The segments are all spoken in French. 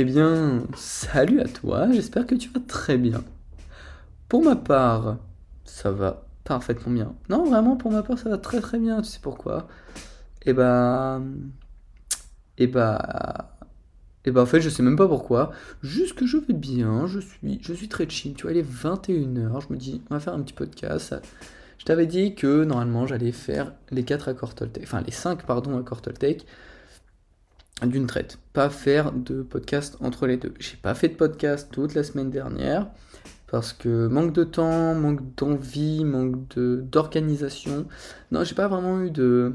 Eh bien, salut à toi, j'espère que tu vas très bien. Pour ma part, ça va parfaitement bien. Non, vraiment, pour ma part, ça va très très bien, tu sais pourquoi? Eh bah... Eh bah... Et bah en fait je sais même pas pourquoi, juste que je vais bien, je suis, je suis très chill, tu vois, il est 21h, je me dis on va faire un petit podcast. Je t'avais dit que normalement j'allais faire les 4 accords Toltec, enfin les 5 pardon accords Toltec d'une traite, pas faire de podcast entre les deux. J'ai pas fait de podcast toute la semaine dernière parce que manque de temps, manque d'envie, manque d'organisation. Non, j'ai pas vraiment eu de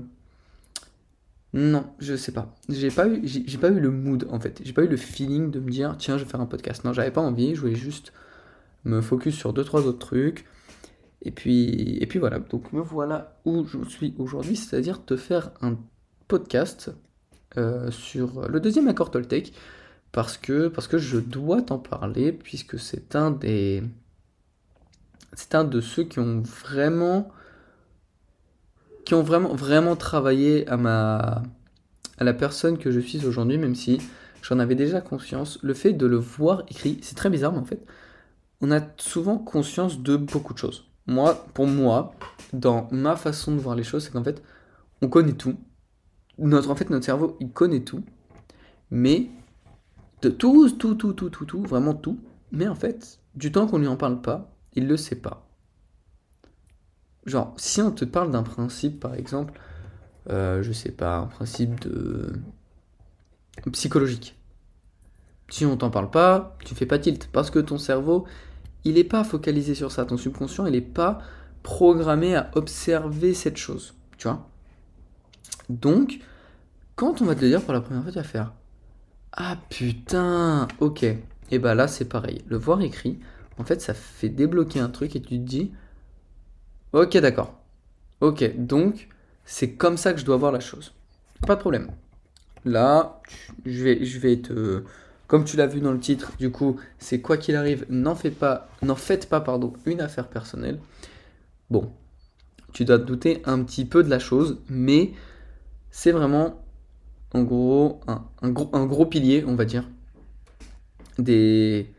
non, je sais pas. J'ai pas eu, j'ai pas eu le mood en fait. J'ai pas eu le feeling de me dire tiens, je vais faire un podcast. Non, j'avais pas envie. Je voulais juste me focus sur deux trois autres trucs. Et puis, et puis voilà. Donc me voilà où je suis aujourd'hui, c'est-à-dire te faire un podcast euh, sur le deuxième accord Toltec parce que parce que je dois t'en parler puisque c'est un des c'est un de ceux qui ont vraiment qui ont vraiment, vraiment travaillé à, ma, à la personne que je suis aujourd'hui, même si j'en avais déjà conscience. Le fait de le voir écrit, c'est très bizarre, mais en fait, on a souvent conscience de beaucoup de choses. Moi, pour moi, dans ma façon de voir les choses, c'est qu'en fait, on connaît tout. Notre, en fait, notre cerveau, il connaît tout. Mais de tout, tout, tout, tout, tout, tout, vraiment tout. Mais en fait, du temps qu'on lui en parle pas, il le sait pas. Genre, si on te parle d'un principe, par exemple, euh, je sais pas, un principe de psychologique. Si on t'en parle pas, tu fais pas tilt parce que ton cerveau, il est pas focalisé sur ça. Ton subconscient, il est pas programmé à observer cette chose. Tu vois Donc, quand on va te le dire pour la première fois, tu vas faire Ah putain, ok. Et bah là, c'est pareil. Le voir écrit, en fait, ça fait débloquer un truc et tu te dis Ok, d'accord. Ok, donc c'est comme ça que je dois voir la chose. Pas de problème. Là, je vais, te... Comme tu l'as vu dans le titre, du coup, c'est quoi qu'il arrive, n'en faites pas, n'en faites pas, pardon, une affaire personnelle. Bon, tu dois te douter un petit peu de la chose, mais c'est vraiment, en gros, un, gros, un gros pilier, on va dire, des,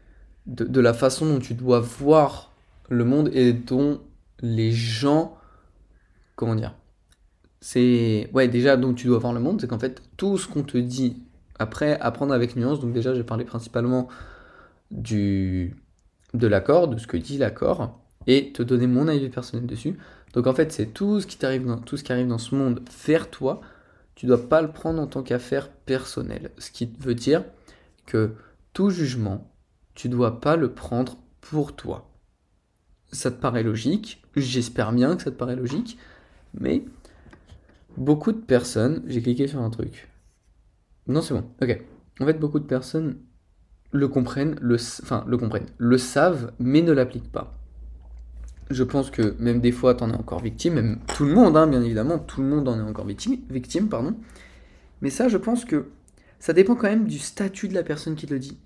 de, la façon dont tu dois voir le monde et dont les gens, comment dire, c'est, ouais, déjà, donc tu dois voir le monde, c'est qu'en fait, tout ce qu'on te dit, après, apprendre avec nuance, donc déjà, j'ai parlé principalement du, de l'accord, de ce que dit l'accord, et te donner mon avis personnel dessus. Donc en fait, c'est tout ce qui t'arrive dans, tout ce qui arrive dans ce monde vers toi, tu dois pas le prendre en tant qu'affaire personnelle. Ce qui veut dire que tout jugement, tu dois pas le prendre pour toi ça te paraît logique, j'espère bien que ça te paraît logique, mais beaucoup de personnes, j'ai cliqué sur un truc. Non, c'est bon, ok. En fait, beaucoup de personnes le comprennent, le, enfin, le comprennent, le savent, mais ne l'appliquent pas. Je pense que même des fois, t'en es encore victime, même tout le monde, hein, bien évidemment, tout le monde en est encore victime, victime, pardon. Mais ça, je pense que ça dépend quand même du statut de la personne qui le dit.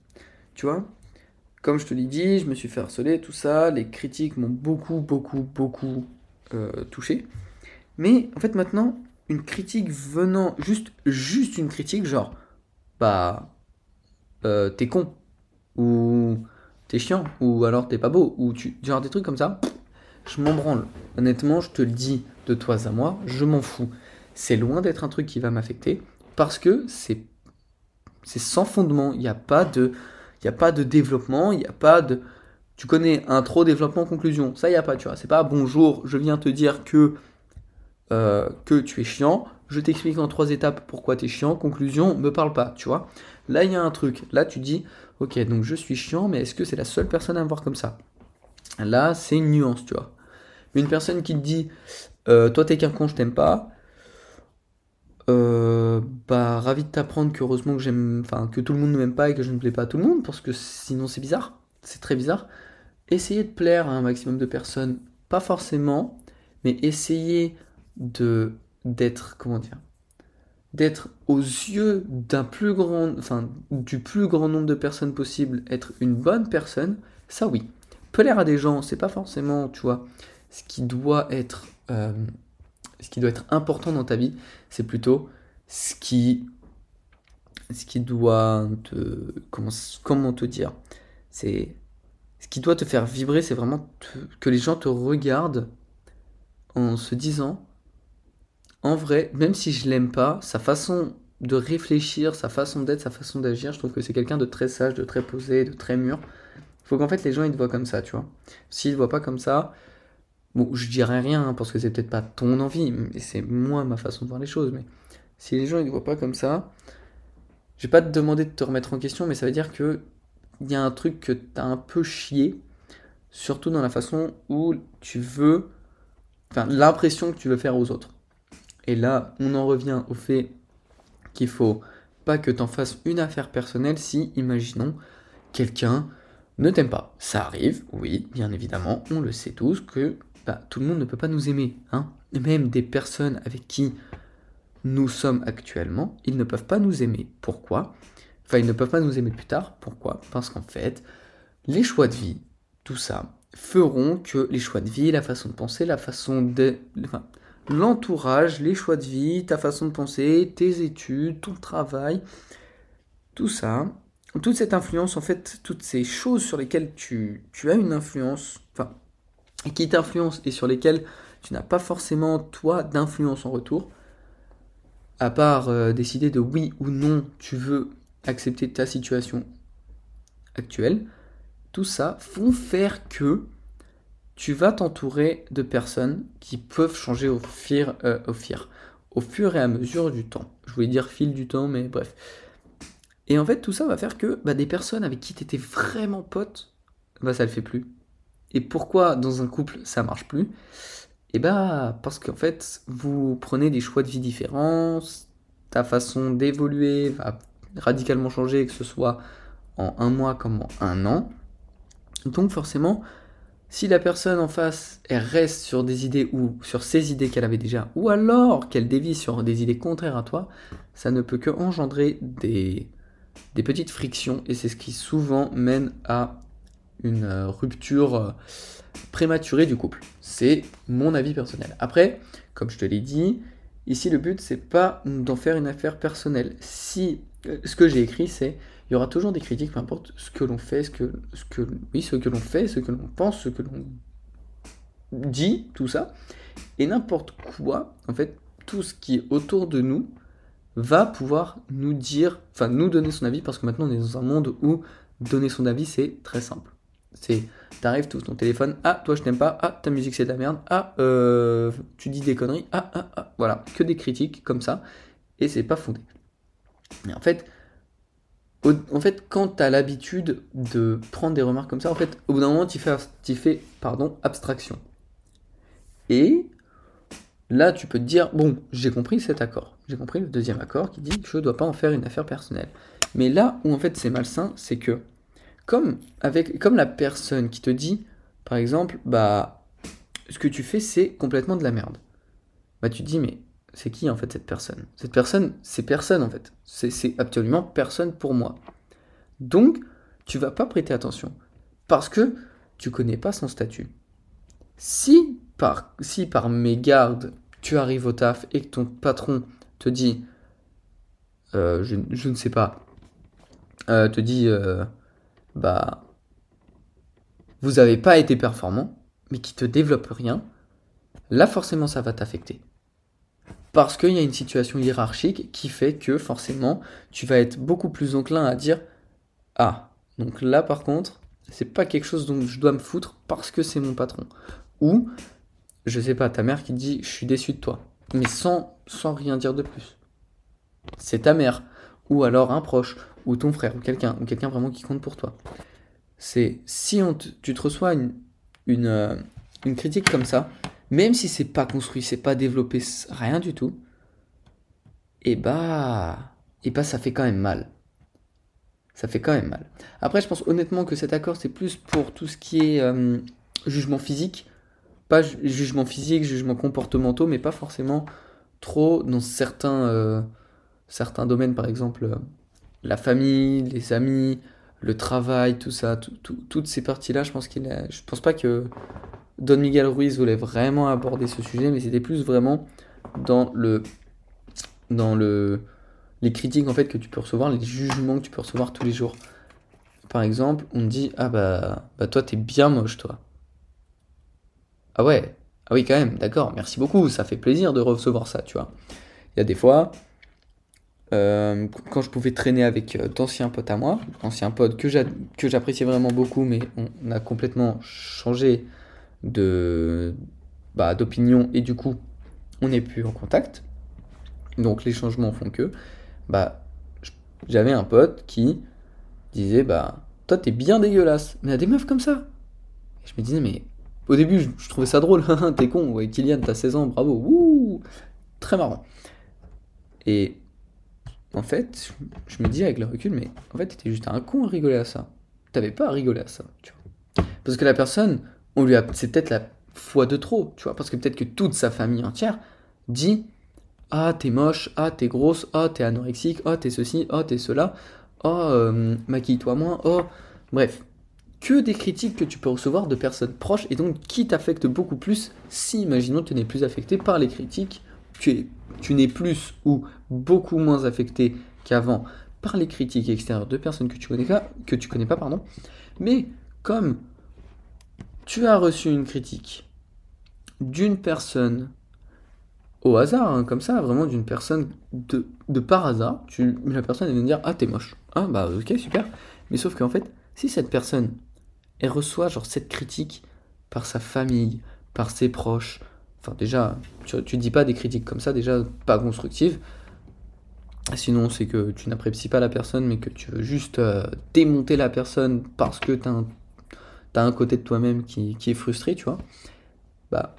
Tu vois? Comme je te l'ai dit, je me suis fait harceler, tout ça, les critiques m'ont beaucoup, beaucoup, beaucoup euh, touché. Mais en fait maintenant, une critique venant, juste, juste une critique, genre, bah, euh, t'es con, ou t'es chiant, ou alors t'es pas beau, ou tu, genre des trucs comme ça, je m'en branle. Honnêtement, je te le dis de toi à moi, je m'en fous. C'est loin d'être un truc qui va m'affecter, parce que c'est, c'est sans fondement, il n'y a pas de il n'y a pas de développement, il n'y a pas de... Tu connais intro, développement, conclusion. Ça, il n'y a pas, tu vois. C'est pas bonjour, je viens te dire que, euh, que tu es chiant. Je t'explique en trois étapes pourquoi tu es chiant. Conclusion, me parle pas, tu vois. Là, il y a un truc. Là, tu dis, ok, donc je suis chiant, mais est-ce que c'est la seule personne à me voir comme ça? Là, c'est une nuance, tu vois. Une personne qui te dit, euh, toi, t'es qu'un con, je t'aime pas. Euh, bah, ravi de t'apprendre que heureusement que j'aime, enfin, que tout le monde ne m'aime pas et que je ne plais pas à tout le monde, parce que sinon c'est bizarre, c'est très bizarre. Essayez de plaire à un maximum de personnes, pas forcément, mais essayez de d'être, comment dire, d'être aux yeux d'un plus grand, enfin, du plus grand nombre de personnes possible, être une bonne personne, ça oui. Plaire à des gens, c'est pas forcément, tu vois, ce qui doit être euh, ce qui doit être important dans ta vie, c'est plutôt ce qui ce qui doit te. Comment, comment te dire C'est. Ce qui doit te faire vibrer, c'est vraiment que les gens te regardent en se disant en vrai, même si je l'aime pas, sa façon de réfléchir, sa façon d'être, sa façon d'agir, je trouve que c'est quelqu'un de très sage, de très posé, de très mûr. Faut qu'en fait les gens ils te voient comme ça, tu vois. S'ils te voient pas comme ça, bon, je dirais rien hein, parce que c'est peut-être pas ton envie, mais c'est moi ma façon de voir les choses. Mais si les gens ils te voient pas comme ça, je vais pas te demander de te remettre en question, mais ça veut dire que il y a un truc que tu as un peu chié, surtout dans la façon où tu veux, enfin l'impression que tu veux faire aux autres. Et là, on en revient au fait qu'il faut pas que tu en fasses une affaire personnelle si, imaginons, quelqu'un ne t'aime pas. Ça arrive, oui, bien évidemment, on le sait tous que bah, tout le monde ne peut pas nous aimer. Hein. Même des personnes avec qui nous sommes actuellement, ils ne peuvent pas nous aimer. Pourquoi? Enfin, ils ne peuvent pas nous aimer plus tard. Pourquoi? Parce qu'en fait, les choix de vie, tout ça, feront que les choix de vie, la façon de penser, la façon de l'entourage, les choix de vie, ta façon de penser, tes études, ton travail, tout ça, toute cette influence, en fait, toutes ces choses sur lesquelles tu, as une influence, enfin, qui t'influencent et sur lesquelles tu n'as pas forcément, toi, d'influence en retour, à part euh, décider de oui ou non tu veux accepter ta situation actuelle, tout ça font faire que tu vas t'entourer de personnes qui peuvent changer au, fur, euh, au, au fur et à mesure du temps. Je voulais dire fil du temps, mais bref. Et en fait, tout ça va faire que bah, des personnes avec qui tu étais vraiment pote, bah, ça le fait plus. Et pourquoi dans un couple ça marche plus? Eh bah parce qu'en fait, vous prenez des choix de vie différents, ta façon d'évoluer va radicalement changer, que ce soit en un mois comme en un an. Donc forcément, si la personne en face, reste sur des idées ou sur ces idées qu'elle avait déjà, ou alors qu'elle dévie sur des idées contraires à toi, ça ne peut que engendrer des, des petites frictions et c'est ce qui souvent mène à une euh, rupture euh, prématurée du couple. C'est mon avis personnel. Après, comme je te l'ai dit, ici le but c'est pas d'en faire une affaire personnelle. Si euh, ce que j'ai écrit c'est il y aura toujours des critiques, peu importe ce que l'on fait, ce que, ce que, oui, ce que l'on fait, ce que l'on pense, ce que l'on dit, tout ça. Et n'importe quoi, en fait, tout ce qui est autour de nous va pouvoir nous dire, enfin nous donner son avis, parce que maintenant on est dans un monde où donner son avis c'est très simple. C'est, t'arrives tout ton téléphone, ah toi je t'aime pas, ah ta musique c'est de la merde, ah euh, tu dis des conneries, ah ah ah, voilà, que des critiques comme ça, et c'est pas fondé. Mais en fait, en quand tu as l'habitude de prendre des remarques comme ça, en fait, au bout d'un moment, tu fais, fais pardon, abstraction. Et là, tu peux te dire, bon, j'ai compris cet accord. J'ai compris le deuxième accord qui dit que je ne dois pas en faire une affaire personnelle. Mais là où en fait c'est malsain, c'est que comme, avec, comme la personne qui te dit, par exemple, bah, ce que tu fais, c'est complètement de la merde. Bah, tu te dis, mais c'est qui en fait cette personne? Cette personne, c'est personne en fait. C'est absolument personne pour moi. Donc, tu vas pas prêter attention parce que tu connais pas son statut. Si si par mégarde, tu arrives au taf et que ton patron te dit, euh, je, ne sais pas, euh, te dit, euh, bah, vous n'avez pas été performant, mais qui te développe rien, là forcément ça va t'affecter. Parce qu'il y a une situation hiérarchique qui fait que forcément, tu vas être beaucoup plus enclin à dire Ah, donc là par contre, c'est pas quelque chose dont je dois me foutre parce que c'est mon patron. Ou, je sais pas, ta mère qui dit Je suis déçu de toi, mais sans, rien dire de plus. C'est ta mère, ou alors un proche, ou ton frère, ou quelqu'un, ou quelqu'un vraiment qui compte pour toi. C'est si on tu te reçois euh, une critique comme ça, même si c'est pas construit, c'est pas développé, rien du tout, et eh bah, et eh bah ça fait quand même mal. Ça fait quand même mal. Après, je pense honnêtement que cet accord, c'est plus pour tout ce qui est euh, jugement physique, pas jugement physique, jugement comportementaux, mais pas forcément trop dans certains, euh, certains domaines, par exemple euh, la famille, les amis, le travail, tout ça, toutes ces parties-là, je pense qu'il je pense pas que Don Miguel Ruiz voulait vraiment aborder ce sujet, mais c'était plus vraiment dans le, dans le, les critiques en fait que tu peux recevoir, les jugements que tu peux recevoir tous les jours. Par exemple, on dit ah bah bah toi t'es bien moche toi. Ah ouais, ah oui quand même, d'accord, merci beaucoup, ça fait plaisir de recevoir ça, tu vois. Il y a des fois, euh, quand je pouvais traîner avec euh, d'anciens potes à moi, anciens potes que j'appréciais vraiment beaucoup, mais on, a complètement changé de bah, d'opinion et du coup on n'est plus en contact. Donc les changements font que bah j'avais un pote qui disait bah toi t'es bien dégueulasse, mais il y a des meufs comme ça. Et je me disais mais au début je, trouvais ça drôle, t'es con, ouais, Kylian t'as 16 ans, bravo, Wouh très marrant. Et en fait, je me dis avec le recul, mais en fait, t'étais juste un con à rigoler à ça. T'avais pas à rigoler à ça, tu vois. Parce que la personne, on lui a, c'est peut-être la fois de trop, tu vois. Parce que peut-être que toute sa famille entière dit Ah, t'es moche, ah, t'es grosse, ah, t'es anorexique, ah, t'es ceci, ah, t'es cela, ah, euh, maquille-toi moins, oh. Bref, que des critiques que tu peux recevoir de personnes proches et donc qui t'affectent beaucoup plus si, imaginons, tu n'es plus affecté par les critiques, tu es tu n'es plus ou beaucoup moins affecté qu'avant par les critiques extérieures de personnes que tu connais pas, que tu connais pas pardon. Mais comme tu as reçu une critique d'une personne au hasard, hein, comme ça, vraiment d'une personne de, par hasard, tu, la personne vient dire ah t'es moche. Ah bah ok super. Mais sauf qu'en fait, si cette personne elle reçoit genre cette critique par sa famille, par ses proches, Enfin, déjà, tu, ne dis pas des critiques comme ça, déjà pas constructives. Sinon, c'est que tu n'apprécies pas la personne, mais que tu veux juste euh, démonter la personne parce que tu as, un côté de toi-même qui, est frustré, tu vois. Bah,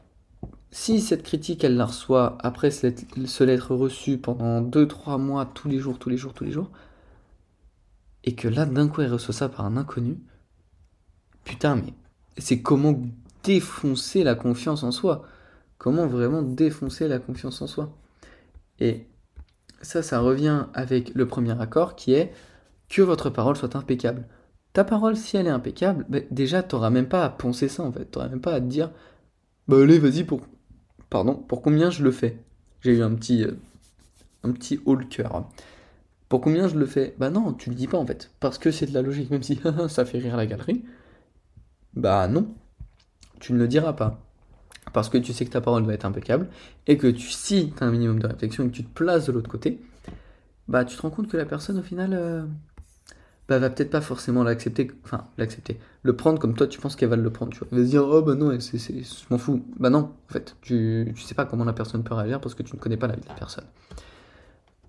si cette critique, elle la reçoit après se l'être reçue pendant 2-3 mois, tous les jours, tous les jours, tous les jours, et que là, d'un coup, elle reçoit ça par un inconnu, putain, mais c'est comment défoncer la confiance en soi comment vraiment défoncer la confiance en soi. Et ça, ça revient avec le premier accord qui est que votre parole soit impeccable. Ta parole, si elle est impeccable, bah, déjà, tu n'auras même pas à poncer ça en fait. Tu n'auras même pas à te dire, bah allez, vas-y, pour... Pardon, pour combien je le fais? J'ai eu un petit, euh, un petit haut le cœur. Pour combien je le fais? Bah non, tu le dis pas en fait. Parce que c'est de la logique, même si ça fait rire la galerie. Bah non, tu ne le diras pas parce que tu sais que ta parole va être impeccable, et que tu, si tu as un minimum de réflexion et que tu te places de l'autre côté, bah tu te rends compte que la personne au final euh, bah, va peut-être pas forcément l'accepter, enfin l'accepter, le prendre comme toi tu penses qu'elle va le prendre, tu vois. Elle va se dire oh bah non, c'est, c'est, je m'en fous. Bah non, en fait, tu, tu sais pas comment la personne peut réagir parce que tu ne connais pas la vie de la personne.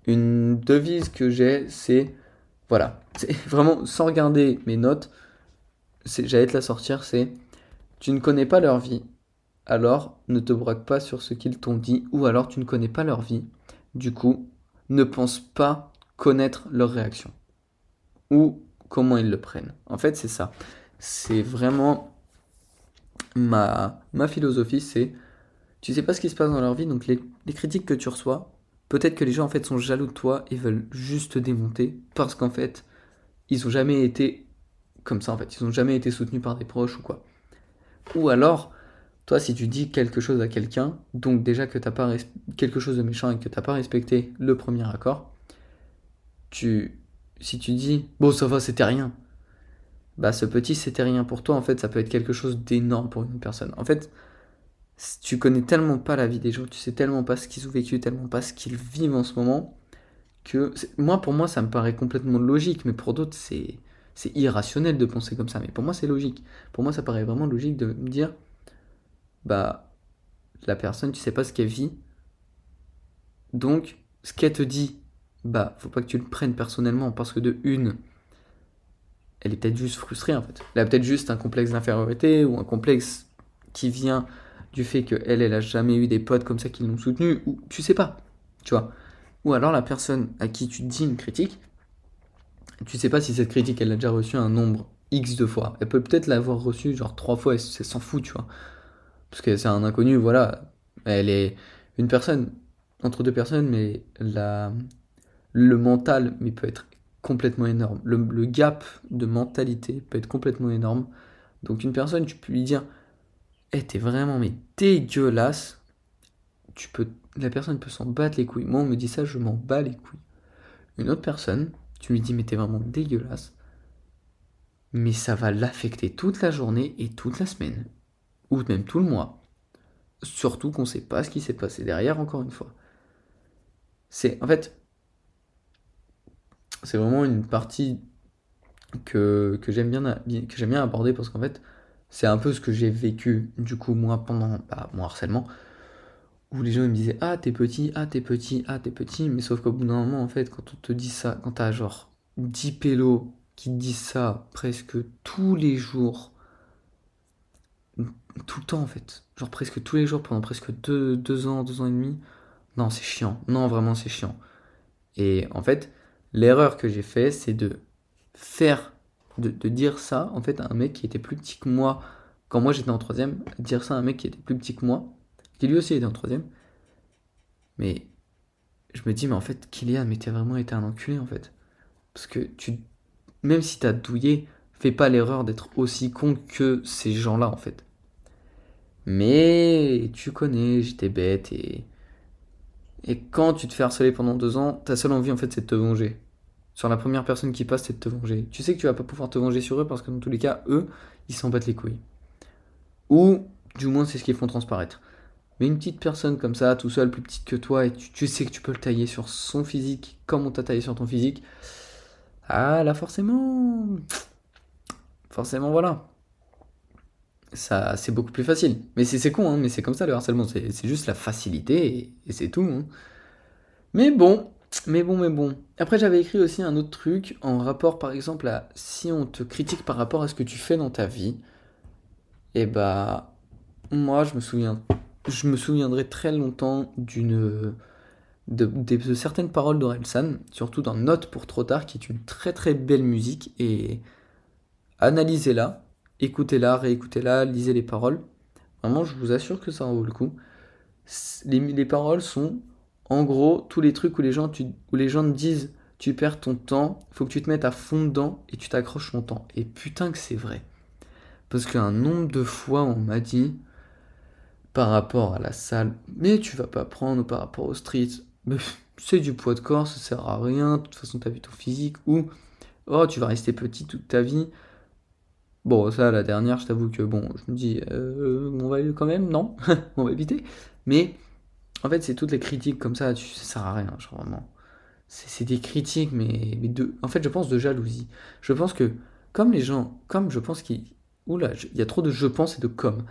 Une devise que j'ai, c'est voilà, c'est vraiment sans regarder mes notes, j'allais te la sortir, c'est tu ne connais pas leur vie, alors ne te braque pas sur ce qu'ils t'ont dit, ou alors tu ne connais pas leur vie. Du coup, ne pense pas connaître leur réaction. Ou comment ils le prennent. En fait, c'est ça. C'est vraiment ma, ma philosophie, c'est tu sais pas ce qui se passe dans leur vie, donc les, les critiques que tu reçois, peut-être que les gens en fait sont jaloux de toi et veulent juste te démonter parce qu'en fait, ils ont jamais été comme ça en fait, ils ont jamais été soutenus par des proches ou quoi. Ou alors, toi, si tu dis quelque chose à quelqu'un, donc déjà que t'as pas quelque chose de méchant et que t'as pas respecté le premier accord, tu, si tu dis bon ça va, c'était rien, bah ce petit c'était rien pour toi, en fait, ça peut être quelque chose d'énorme pour une personne. En fait, tu connais tellement pas la vie des gens, tu sais tellement pas ce qu'ils ont vécu, tellement pas ce qu'ils vivent en ce moment, que moi pour moi ça me paraît complètement logique, mais pour d'autres c'est c'est irrationnel de penser comme ça. Mais pour moi c'est logique. Pour moi ça paraît vraiment logique de me dire bah, la personne, tu sais pas ce qu'elle vit. Donc, ce qu'elle te dit, bah, faut pas que tu le prennes personnellement parce que de une, elle est peut-être juste frustrée en fait. Elle a peut-être juste un complexe d'infériorité ou un complexe qui vient du fait qu'elle, elle a jamais eu des potes comme ça qui l'ont soutenu ou tu sais pas, tu vois. Ou alors la personne à qui tu dis une critique, tu sais pas si cette critique elle a déjà reçu un nombre X de fois. Elle peut peut-être l'avoir reçue genre trois fois et c'est s'en fout, tu vois parce que c'est un inconnu, voilà. Elle est une personne, entre deux personnes, mais la, le mental mais peut être complètement énorme. Le, gap de mentalité peut être complètement énorme. Donc une personne, tu peux lui dire, eh, t'es vraiment mais dégueulasse. Tu peux, la personne peut s'en battre les couilles. Moi, on me dit ça, je m'en bats les couilles. une autre personne, tu lui dis mais t'es vraiment dégueulasse, mais ça va l'affecter toute la journée et toute la semaine, ou même tout le mois. Surtout qu'on sait pas ce qui s'est passé derrière, encore une fois. C'est en fait, c'est vraiment une partie que, que j'aime bien, que j'aime bien aborder parce qu'en fait, c'est un peu ce que j'ai vécu du coup moi pendant bah, mon harcèlement où les gens me disaient ah t'es petit, ah t'es petit, ah t'es petit, mais sauf qu'au bout d'un moment en fait quand on te dit ça, quand t'as genre 10 pélos qui te disent ça presque tous les jours, tout le temps en fait, genre presque tous les jours pendant presque deux, deux ans, deux ans et demi, non c'est chiant, non vraiment c'est chiant. Et en fait l'erreur que j'ai fait c'est de faire, de, de, dire ça en fait à un mec qui était plus petit que moi. Quand moi j'étais en troisième, dire ça à un mec qui était plus petit que moi, qui lui aussi était en troisième. Mais je me dis, mais en fait, Kylian, mais t'as vraiment été un enculé en fait. Parce que tu, même si t'as douillé, fais pas l'erreur d'être aussi con que ces gens-là en fait. Mais tu connais, j'étais bête et. Et quand tu te fais harceler pendant deux ans, ta seule envie en fait c'est de te venger. Sur la première personne qui passe, c'est de te venger. Tu sais que tu vas pas pouvoir te venger sur eux parce que dans tous les cas, eux, ils s'en battent les couilles. Ou, du moins, c'est ce qu'ils font transparaître. Mais une petite personne comme ça, tout seul, plus petite que toi, et tu, sais que tu peux le tailler sur son physique comme on t'a taillé sur ton physique. Ah là, forcément. Forcément, voilà. Ça, c'est beaucoup plus facile. Mais c'est con, hein, mais c'est comme ça le harcèlement. C'est juste la facilité et, c'est tout. Hein. Mais bon, mais bon, mais bon. Après, j'avais écrit aussi un autre truc en rapport, par exemple, à si on te critique par rapport à ce que tu fais dans ta vie. Et eh bah, moi, je me souviens je me souviendrai très longtemps d'une de, certaines paroles d'Orelsan, surtout dans Note pour trop tard, qui est une très très belle musique, et analysez-la, écoutez-la, réécoutez-la, lisez les paroles. Vraiment, je vous assure que ça en vaut le coup. Les, les paroles sont, en gros, tous les trucs où les gens, tu, où les gens te disent tu perds ton temps, faut que tu te mettes à fond dedans et tu t'accroches longtemps. Et putain que c'est vrai. Parce qu'un nombre de fois on m'a dit par rapport à la salle, mais tu vas pas prendre par rapport au street, c'est du poids de corps, ça sert à rien, de toute façon t'as vu ton physique, ou oh tu vas rester petit toute ta vie. Bon, ça, la dernière, je t'avoue que bon, je me dis, euh, on va quand même, non, on va éviter. Mais en fait, c'est toutes les critiques comme ça, tu, ça sert à rien, genre vraiment. C'est des critiques, mais, mais de, en fait, je pense de jalousie. Je pense que, comme les gens, comme je pense qu'il. Oula, il y a trop de je pense et de comme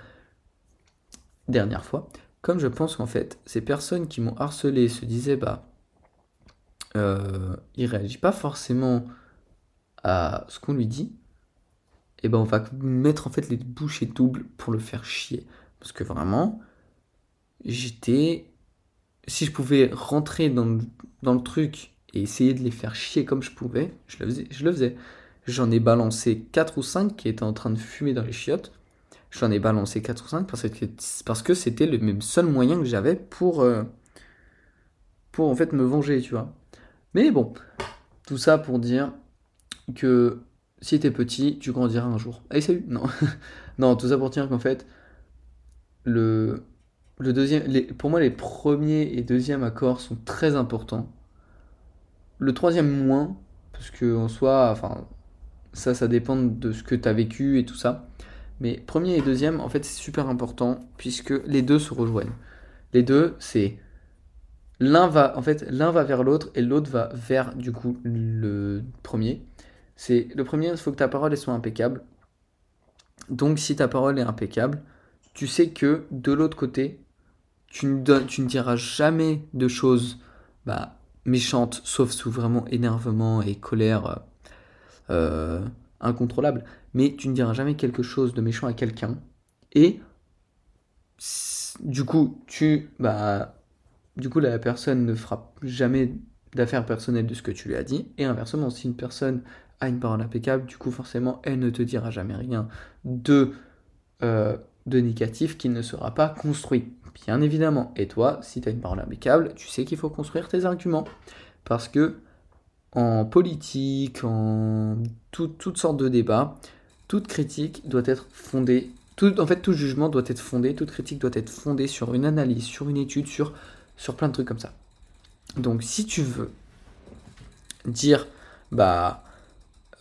dernière fois, comme je pense qu'en fait, ces personnes qui m'ont harcelé se disaient, bah, euh, il réagit pas forcément à ce qu'on lui dit, et ben on va mettre en fait les bouchées doubles pour le faire chier. Parce que vraiment, j'étais. Si je pouvais rentrer dans le, dans le truc et essayer de les faire chier comme je pouvais, je le faisais. Je le faisais. J'en ai balancé 4 ou 5 qui étaient en train de fumer dans les chiottes. J'en ai balancé 4 ou 5 parce que, c'était le seul moyen que j'avais pour, euh, pour en fait me venger, tu vois. Mais bon, tout ça pour dire que si t'es petit, tu grandiras un jour. Allez, salut Non, non tout ça pour dire qu'en fait, le, le deuxième, les, pour moi, les premiers et deuxièmes accords sont très importants. Le troisième moins, parce que en soi, enfin, ça, ça dépend de ce que tu as vécu et tout ça. Mais premier et deuxième, en fait, c'est super important puisque les deux se rejoignent. Les deux, c'est l'un va, en fait, l'un va vers l'autre et l'autre va vers du coup le premier. C'est le premier, il faut que ta parole soit impeccable. Donc, si ta parole est impeccable, tu sais que de l'autre côté, tu ne, diras jamais de choses bah, méchantes, sauf sous vraiment énervement et colère euh, incontrôlable mais tu ne diras jamais quelque chose de méchant à quelqu'un. Et du coup, tu, bah, du coup, la personne ne fera jamais d'affaires personnelles de ce que tu lui as dit. Et inversement, si une personne a une parole impeccable, du coup, forcément, elle ne te dira jamais rien de, euh, de négatif qui ne sera pas construit. Bien évidemment. Et toi, si tu as une parole impeccable, tu sais qu'il faut construire tes arguments. Parce que en politique, en toutes sortes de débats, toute critique doit être fondée, tout, en fait tout jugement doit être fondé, toute critique doit être fondée sur une analyse, sur une étude, sur, sur plein de trucs comme ça. Donc si tu veux dire, bah,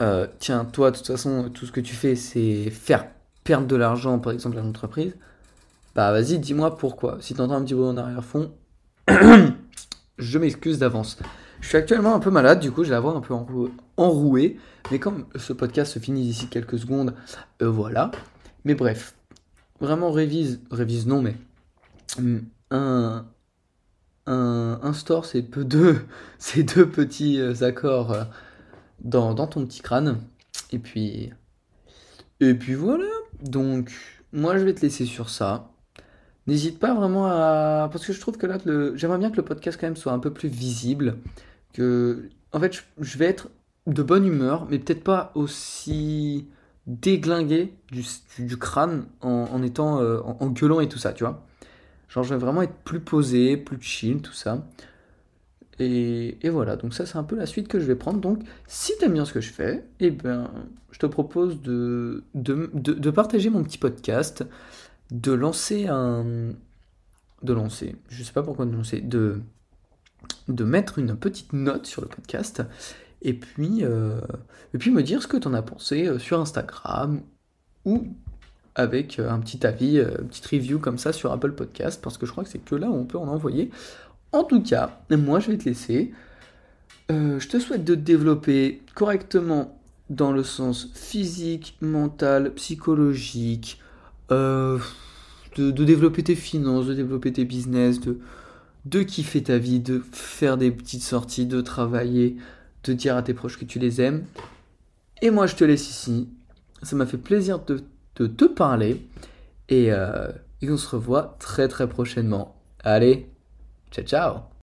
euh, tiens, toi, de toute façon, tout ce que tu fais, c'est faire perdre de l'argent, par exemple, à l'entreprise, bah, vas-y, dis-moi pourquoi. Si tu entends un petit bruit en arrière-fond, je m'excuse d'avance. Je suis actuellement un peu malade, du coup, j'ai la voix un peu enrouée, mais comme ce podcast se finit d'ici quelques secondes, euh, voilà. Mais bref, vraiment révise, révise non, mais hum, un, un, store, c'est deux, ces deux petits euh, accords euh, dans, ton petit crâne. Et puis, et puis voilà. Donc, moi, je vais te laisser sur ça. N'hésite pas vraiment à... Parce que je trouve que là, j'aimerais bien que le podcast quand même soit un peu plus visible. Que... En fait, je vais être de bonne humeur, mais peut-être pas aussi déglingué du, crâne en, étant euh, en, gueulant et tout ça, tu vois. Genre, je vais vraiment être plus posé, plus chill, tout ça. Et, voilà, donc ça c'est un peu la suite que je vais prendre. Donc si t'aimes bien ce que je fais, eh ben, je te propose de, de, partager mon petit podcast, de lancer un... De lancer, je sais pas pourquoi de lancer, de, de mettre une petite note sur le podcast, et puis, euh, et puis me dire ce que t'en as pensé euh, sur Instagram, ou avec euh, un petit avis, une petite review comme ça sur Apple Podcast, parce que je crois que c'est que là où on peut en envoyer. En tout cas, moi je vais te laisser. Je te souhaite de te développer correctement dans le sens physique, mental, psychologique, euh, de, développer tes finances, de développer tes business, de, de kiffer ta vie, de faire des petites sorties, de travailler, de dire à tes proches que tu les aimes. Et moi je te laisse ici. Ça m'a fait plaisir de, te parler. Et, euh, et on se revoit très très prochainement. Allez Ciao ciao